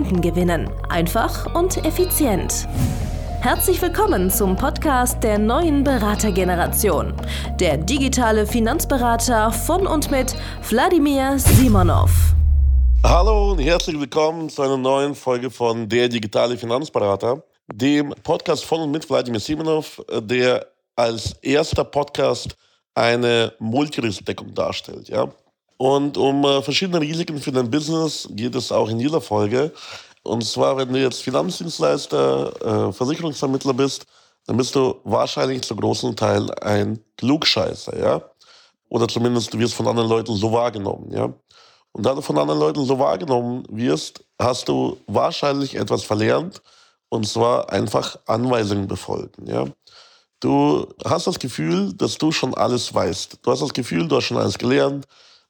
Kunden gewinnen. Einfach und effizient. Herzlich willkommen zum Podcast der neuen Beratergeneration. Der digitale Finanzberater von und mit Wladimir Simonov. Hallo und herzlich willkommen zu einer neuen Folge von Der digitale Finanzberater, dem Podcast von und mit Wladimir Simonov, der als erster Podcast eine Multirisikodeckung darstellt. Ja? Und um äh, verschiedene Risiken für dein Business geht es auch in dieser Folge. Und zwar, wenn du jetzt Finanzdienstleister, äh, Versicherungsvermittler bist, dann bist du wahrscheinlich zu großen Teil ein Klugscheißer, ja? Oder zumindest du wirst von anderen Leuten so wahrgenommen, ja? Und da du von anderen Leuten so wahrgenommen wirst, hast du wahrscheinlich etwas verlernt, und zwar einfach Anweisungen befolgen, ja? Du hast das Gefühl, dass du schon alles weißt. Du hast das Gefühl, du hast schon alles gelernt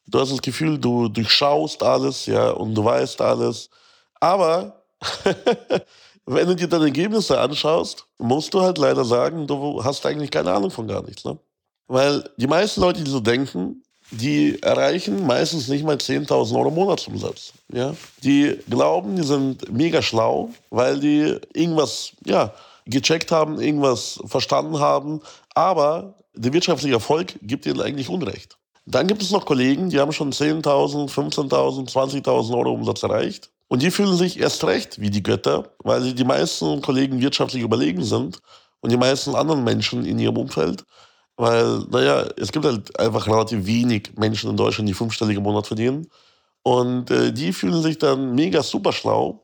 Du hast das Gefühl, du durchschaust alles, ja, und du weißt alles. Aber wenn du dir deine Ergebnisse anschaust, musst du halt leider sagen, du hast eigentlich keine Ahnung von gar nichts. Ne? Weil die meisten Leute, die so denken, die erreichen meistens nicht mal 10.000 Euro Monatsumsatz. Ja? Die glauben, die sind mega schlau, weil die irgendwas ja, gecheckt haben, irgendwas verstanden haben. Aber der wirtschaftliche Erfolg gibt ihnen eigentlich Unrecht. Dann gibt es noch Kollegen, die haben schon 10.000, 15.000, 20.000 Euro Umsatz erreicht. Und die fühlen sich erst recht wie die Götter, weil sie die meisten Kollegen wirtschaftlich überlegen sind und die meisten anderen Menschen in ihrem Umfeld. Weil, naja, es gibt halt einfach relativ wenig Menschen in Deutschland, die fünfstellige im Monat verdienen. Und äh, die fühlen sich dann mega super schlau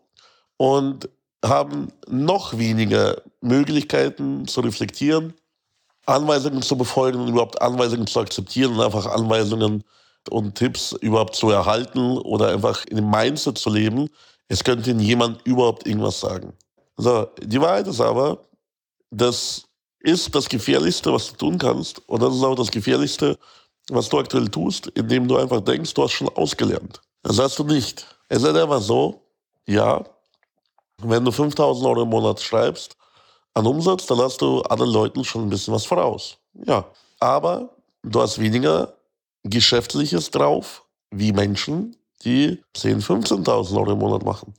und haben noch weniger Möglichkeiten zu reflektieren Anweisungen zu befolgen und überhaupt Anweisungen zu akzeptieren und einfach Anweisungen und Tipps überhaupt zu erhalten oder einfach in dem Mindset zu leben, es könnte Ihnen jemand überhaupt irgendwas sagen. So, die Wahrheit ist aber, das ist das Gefährlichste, was du tun kannst. Und das ist auch das Gefährlichste, was du aktuell tust, indem du einfach denkst, du hast schon ausgelernt. Das hast du nicht. Es ist einfach so, ja, wenn du 5000 Euro im Monat schreibst, an Umsatz, dann hast du anderen Leuten schon ein bisschen was voraus. Ja, aber du hast weniger Geschäftliches drauf, wie Menschen, die 10.000, 15.000 Euro im Monat machen.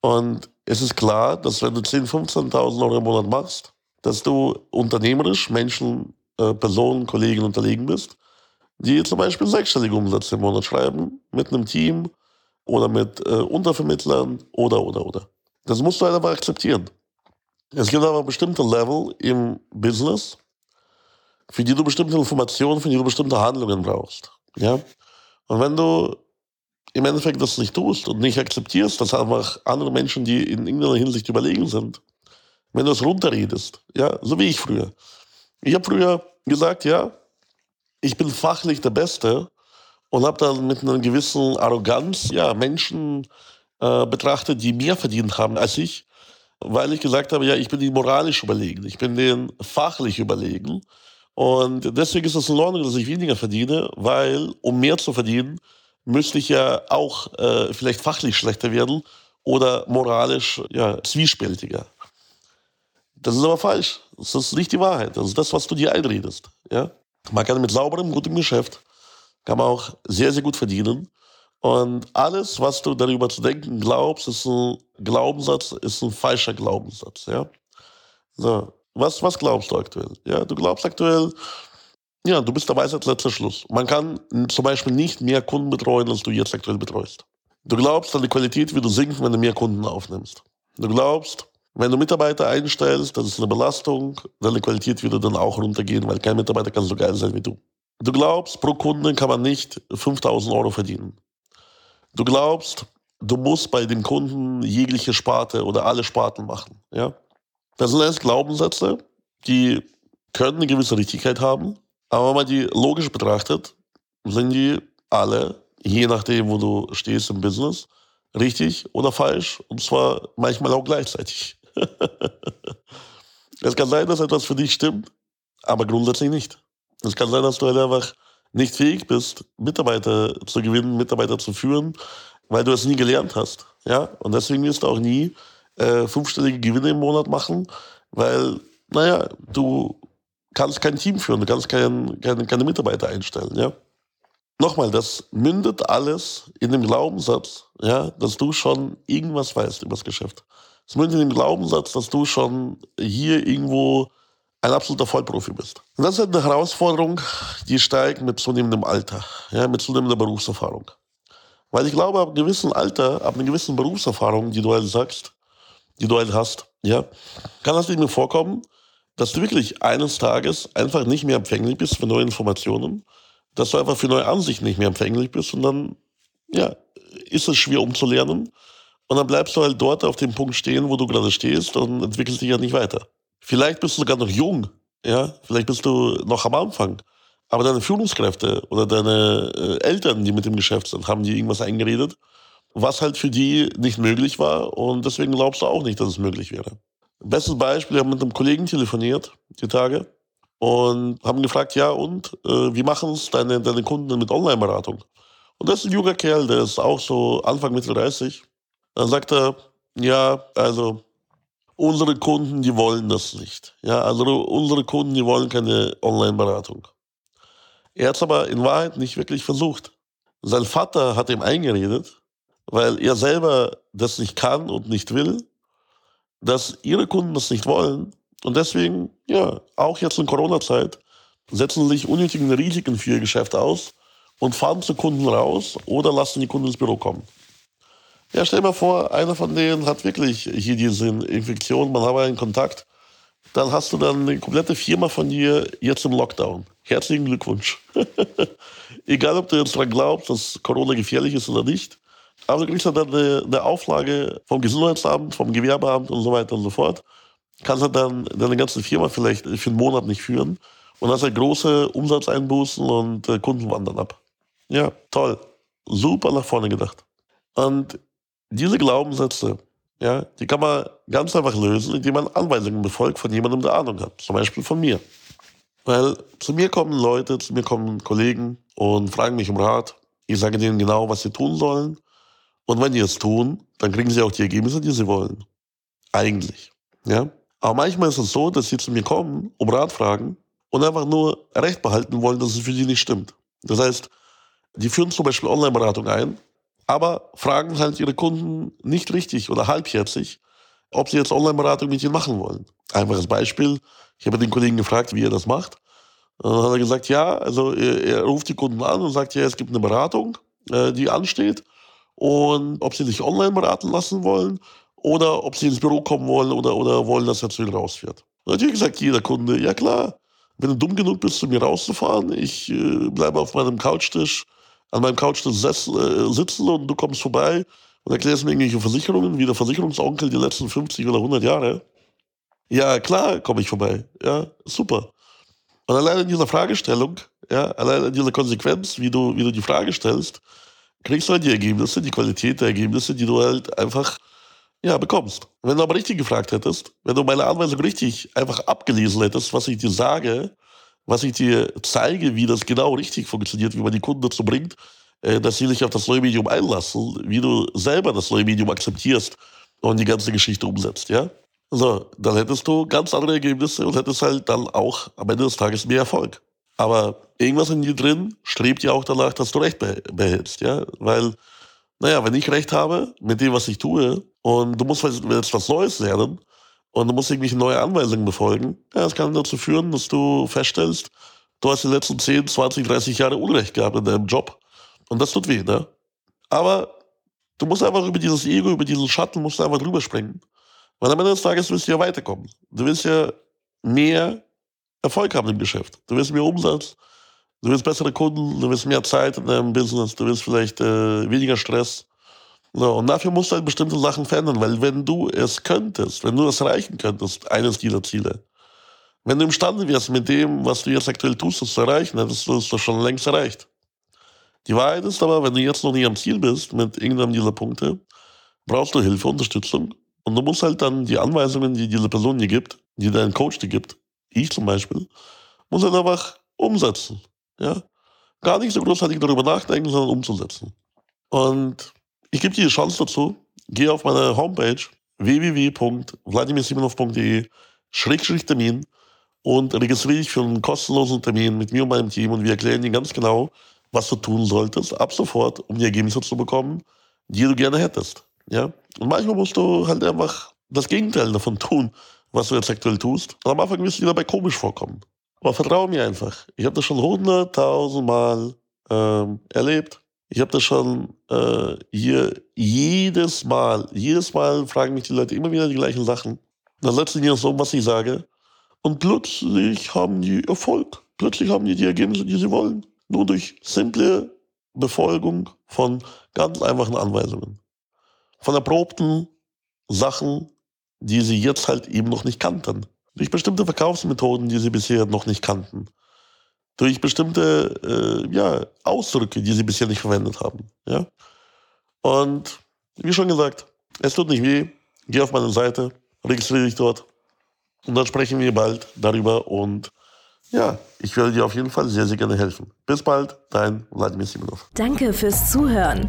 Und es ist klar, dass wenn du 10.000, 15.000 Euro im Monat machst, dass du unternehmerisch Menschen, äh, Personen, Kollegen unterlegen bist, die zum Beispiel sechsstellige Umsätze im Monat schreiben, mit einem Team oder mit äh, Untervermittlern oder, oder, oder. Das musst du halt einfach akzeptieren. Es gibt aber bestimmte Level im Business, für die du bestimmte Informationen, für die du bestimmte Handlungen brauchst. Ja? Und wenn du im Endeffekt das nicht tust und nicht akzeptierst, dass einfach andere Menschen, die in irgendeiner Hinsicht überlegen sind, wenn du es runterredest, ja, so wie ich früher. Ich habe früher gesagt, ja, ich bin fachlich der Beste und habe dann mit einer gewissen Arroganz ja, Menschen äh, betrachtet, die mehr verdient haben als ich weil ich gesagt habe, ja, ich bin die moralisch überlegen, ich bin denen fachlich überlegen. Und deswegen ist es in Ordnung, dass ich weniger verdiene, weil um mehr zu verdienen, müsste ich ja auch äh, vielleicht fachlich schlechter werden oder moralisch ja, zwiespältiger. Das ist aber falsch. Das ist nicht die Wahrheit. Das ist das, was du dir einredest. Ja? Man kann mit sauberem, gutem Geschäft, kann man auch sehr, sehr gut verdienen. Und alles, was du darüber zu denken glaubst, ist ein Glaubenssatz, ist ein falscher Glaubenssatz. Ja? So, was, was glaubst du aktuell? Ja, du glaubst aktuell, ja, du bist der Weisheit letzter Schluss. Man kann zum Beispiel nicht mehr Kunden betreuen, als du jetzt aktuell betreust. Du glaubst, deine Qualität wird sinken, wenn du mehr Kunden aufnimmst. Du glaubst, wenn du Mitarbeiter einstellst, das ist eine Belastung, deine Qualität würde dann auch runtergehen, weil kein Mitarbeiter kann so geil sein wie du. Du glaubst, pro Kunde kann man nicht 5000 Euro verdienen. Du glaubst, du musst bei dem Kunden jegliche Sparte oder alle Sparten machen. Ja? Das sind alles Glaubenssätze, die können eine gewisse Richtigkeit haben, aber wenn man die logisch betrachtet, sind die alle, je nachdem, wo du stehst im Business, richtig oder falsch und zwar manchmal auch gleichzeitig. es kann sein, dass etwas für dich stimmt, aber grundsätzlich nicht. Es kann sein, dass du halt einfach nicht fähig bist, Mitarbeiter zu gewinnen, Mitarbeiter zu führen, weil du es nie gelernt hast. Ja? Und deswegen wirst du auch nie äh, fünfstellige Gewinne im Monat machen, weil, naja, du kannst kein Team führen, du kannst kein, keine, keine Mitarbeiter einstellen. Ja? Nochmal, das mündet alles in dem Glaubenssatz, ja, dass du schon irgendwas weißt über das Geschäft. Es mündet in dem Glaubenssatz, dass du schon hier irgendwo ein absoluter Vollprofi bist. Und das ist eine Herausforderung, die steigt mit zunehmendem Alter, ja, mit zunehmender Berufserfahrung. Weil ich glaube, ab einem gewissen Alter, ab einer gewissen Berufserfahrung, die du halt sagst, die du halt hast, ja, kann es mir vorkommen, dass du wirklich eines Tages einfach nicht mehr empfänglich bist für neue Informationen, dass du einfach für neue Ansichten nicht mehr empfänglich bist und dann, ja, ist es schwer umzulernen. Und dann bleibst du halt dort auf dem Punkt stehen, wo du gerade stehst und entwickelst dich ja nicht weiter. Vielleicht bist du sogar noch jung, ja, vielleicht bist du noch am Anfang. Aber deine Führungskräfte oder deine äh, Eltern, die mit dem Geschäft sind, haben dir irgendwas eingeredet, was halt für die nicht möglich war und deswegen glaubst du auch nicht, dass es möglich wäre. Bestes Beispiel, wir haben mit einem Kollegen telefoniert, die Tage, und haben gefragt, ja und, äh, wie machen es deine, deine Kunden mit Online-Beratung? Und das ist ein junger Kerl, der ist auch so Anfang, Mitte 30. Dann sagt er, ja, also unsere Kunden, die wollen das nicht. Ja, also unsere Kunden, die wollen keine Online-Beratung. Er hat es aber in Wahrheit nicht wirklich versucht. Sein Vater hat ihm eingeredet, weil er selber das nicht kann und nicht will, dass ihre Kunden das nicht wollen. Und deswegen, ja, auch jetzt in Corona-Zeit, setzen sich unnötige Risiken für ihr Geschäft aus und fahren zu Kunden raus oder lassen die Kunden ins Büro kommen. Ja, stell dir mal vor, einer von denen hat wirklich hier diese Infektion, man hat einen Kontakt. Dann hast du dann eine komplette Firma von dir jetzt im Lockdown. Herzlichen Glückwunsch. Egal, ob du jetzt daran glaubst, dass Corona gefährlich ist oder nicht. Aber du kriegst dann eine, eine Auflage vom Gesundheitsamt, vom Gewerbeamt und so weiter und so fort. Kannst du dann deine ganze Firma vielleicht für einen Monat nicht führen und hast halt große Umsatzeinbußen und äh, Kunden wandern ab. Ja, toll. Super nach vorne gedacht. Und diese Glaubenssätze, ja, die kann man ganz einfach lösen, indem man Anweisungen befolgt von jemandem, der Ahnung hat. Zum Beispiel von mir. Weil zu mir kommen Leute, zu mir kommen Kollegen und fragen mich um Rat. Ich sage denen genau, was sie tun sollen. Und wenn die es tun, dann kriegen sie auch die Ergebnisse, die sie wollen. Eigentlich. Ja? Aber manchmal ist es so, dass sie zu mir kommen, um Rat fragen und einfach nur Recht behalten wollen, dass es für sie nicht stimmt. Das heißt, die führen zum Beispiel Online-Beratung ein aber fragen halt ihre Kunden nicht richtig oder halbherzig, ob sie jetzt Online-Beratung mit ihnen machen wollen. Einfaches Beispiel. Ich habe den Kollegen gefragt, wie er das macht. Und dann hat er gesagt, ja, also er, er ruft die Kunden an und sagt, ja, es gibt eine Beratung, äh, die ansteht. Und ob sie sich online beraten lassen wollen oder ob sie ins Büro kommen wollen oder, oder wollen, dass er zu ihnen rausfährt. Und natürlich gesagt jeder Kunde, ja klar, wenn du dumm genug bist, zu mir rauszufahren, ich äh, bleibe auf meinem Couchtisch an meinem Couch äh, sitzen und du kommst vorbei und erklärst mir irgendwelche Versicherungen, wie der Versicherungsonkel die letzten 50 oder 100 Jahre. Ja, klar, komme ich vorbei. Ja, super. Und allein in dieser Fragestellung, ja, allein in dieser Konsequenz, wie du, wie du die Frage stellst, kriegst du halt die Ergebnisse, die Qualität der Ergebnisse, die du halt einfach, ja, bekommst. Wenn du aber richtig gefragt hättest, wenn du meine Anweisung richtig einfach abgelesen hättest, was ich dir sage, was ich dir zeige, wie das genau richtig funktioniert, wie man die Kunden dazu bringt, äh, dass sie sich auf das neue Medium einlassen, wie du selber das neue Medium akzeptierst und die ganze Geschichte umsetzt, ja? So, dann hättest du ganz andere Ergebnisse und hättest halt dann auch am Ende des Tages mehr Erfolg. Aber irgendwas in dir drin strebt ja auch danach, dass du Recht behältst, ja? Weil, naja, wenn ich Recht habe mit dem, was ich tue, und du musst jetzt was Neues lernen, und du musst irgendwelche neue Anweisungen befolgen. Ja, das kann dazu führen, dass du feststellst, du hast die letzten 10, 20, 30 Jahre Unrecht gehabt in deinem Job. Und das tut weh, ne? Aber du musst einfach über dieses Ego, über diesen Schatten, musst du einfach drüber springen. Weil am Ende des Tages willst du ja weiterkommen. Du willst ja mehr Erfolg haben im Geschäft. Du willst mehr Umsatz, du willst bessere Kunden, du willst mehr Zeit in deinem Business, du willst vielleicht äh, weniger Stress. So, und dafür musst du halt bestimmte Sachen verändern, weil wenn du es könntest, wenn du das erreichen könntest, eines dieser Ziele, wenn du imstande wärst, mit dem, was du jetzt aktuell tust, das zu erreichen, hättest du es doch schon längst erreicht. Die Wahrheit ist aber, wenn du jetzt noch nicht am Ziel bist mit irgendeinem dieser Punkte, brauchst du Hilfe, Unterstützung. Und du musst halt dann die Anweisungen, die diese Person dir gibt, die dein Coach dir gibt, ich zum Beispiel, muss halt einfach umsetzen. Ja? Gar nicht so großartig darüber nachdenken, sondern umzusetzen. Und ich gebe dir die Chance dazu. Geh auf meine Homepage www.vladimirsimonov.de Termin und registriere dich für einen kostenlosen Termin mit mir und meinem Team und wir erklären dir ganz genau, was du tun solltest, ab sofort, um die Ergebnisse zu bekommen, die du gerne hättest. Ja? Und manchmal musst du halt einfach das Gegenteil davon tun, was du jetzt aktuell tust. Und am Anfang wirst du dir dabei komisch vorkommen. Aber vertraue mir einfach. Ich habe das schon hunderttausend Mal ähm, erlebt. Ich habe das schon äh, hier jedes Mal, jedes Mal fragen mich die Leute immer wieder die gleichen Sachen. Dann setzen die das um, was ich sage. Und plötzlich haben die Erfolg. Plötzlich haben die die Ergebnisse, die sie wollen. Nur durch simple Befolgung von ganz einfachen Anweisungen. Von erprobten Sachen, die sie jetzt halt eben noch nicht kannten. Durch bestimmte Verkaufsmethoden, die sie bisher noch nicht kannten. Durch bestimmte äh, ja, Ausdrücke, die sie bisher nicht verwendet haben. Ja? Und wie schon gesagt, es tut nicht weh. Geh auf meine Seite, registriere dich dort und dann sprechen wir bald darüber und ja, ich werde dir auf jeden Fall sehr, sehr gerne helfen. Bis bald, dein Wladimir Simonov. Danke fürs Zuhören.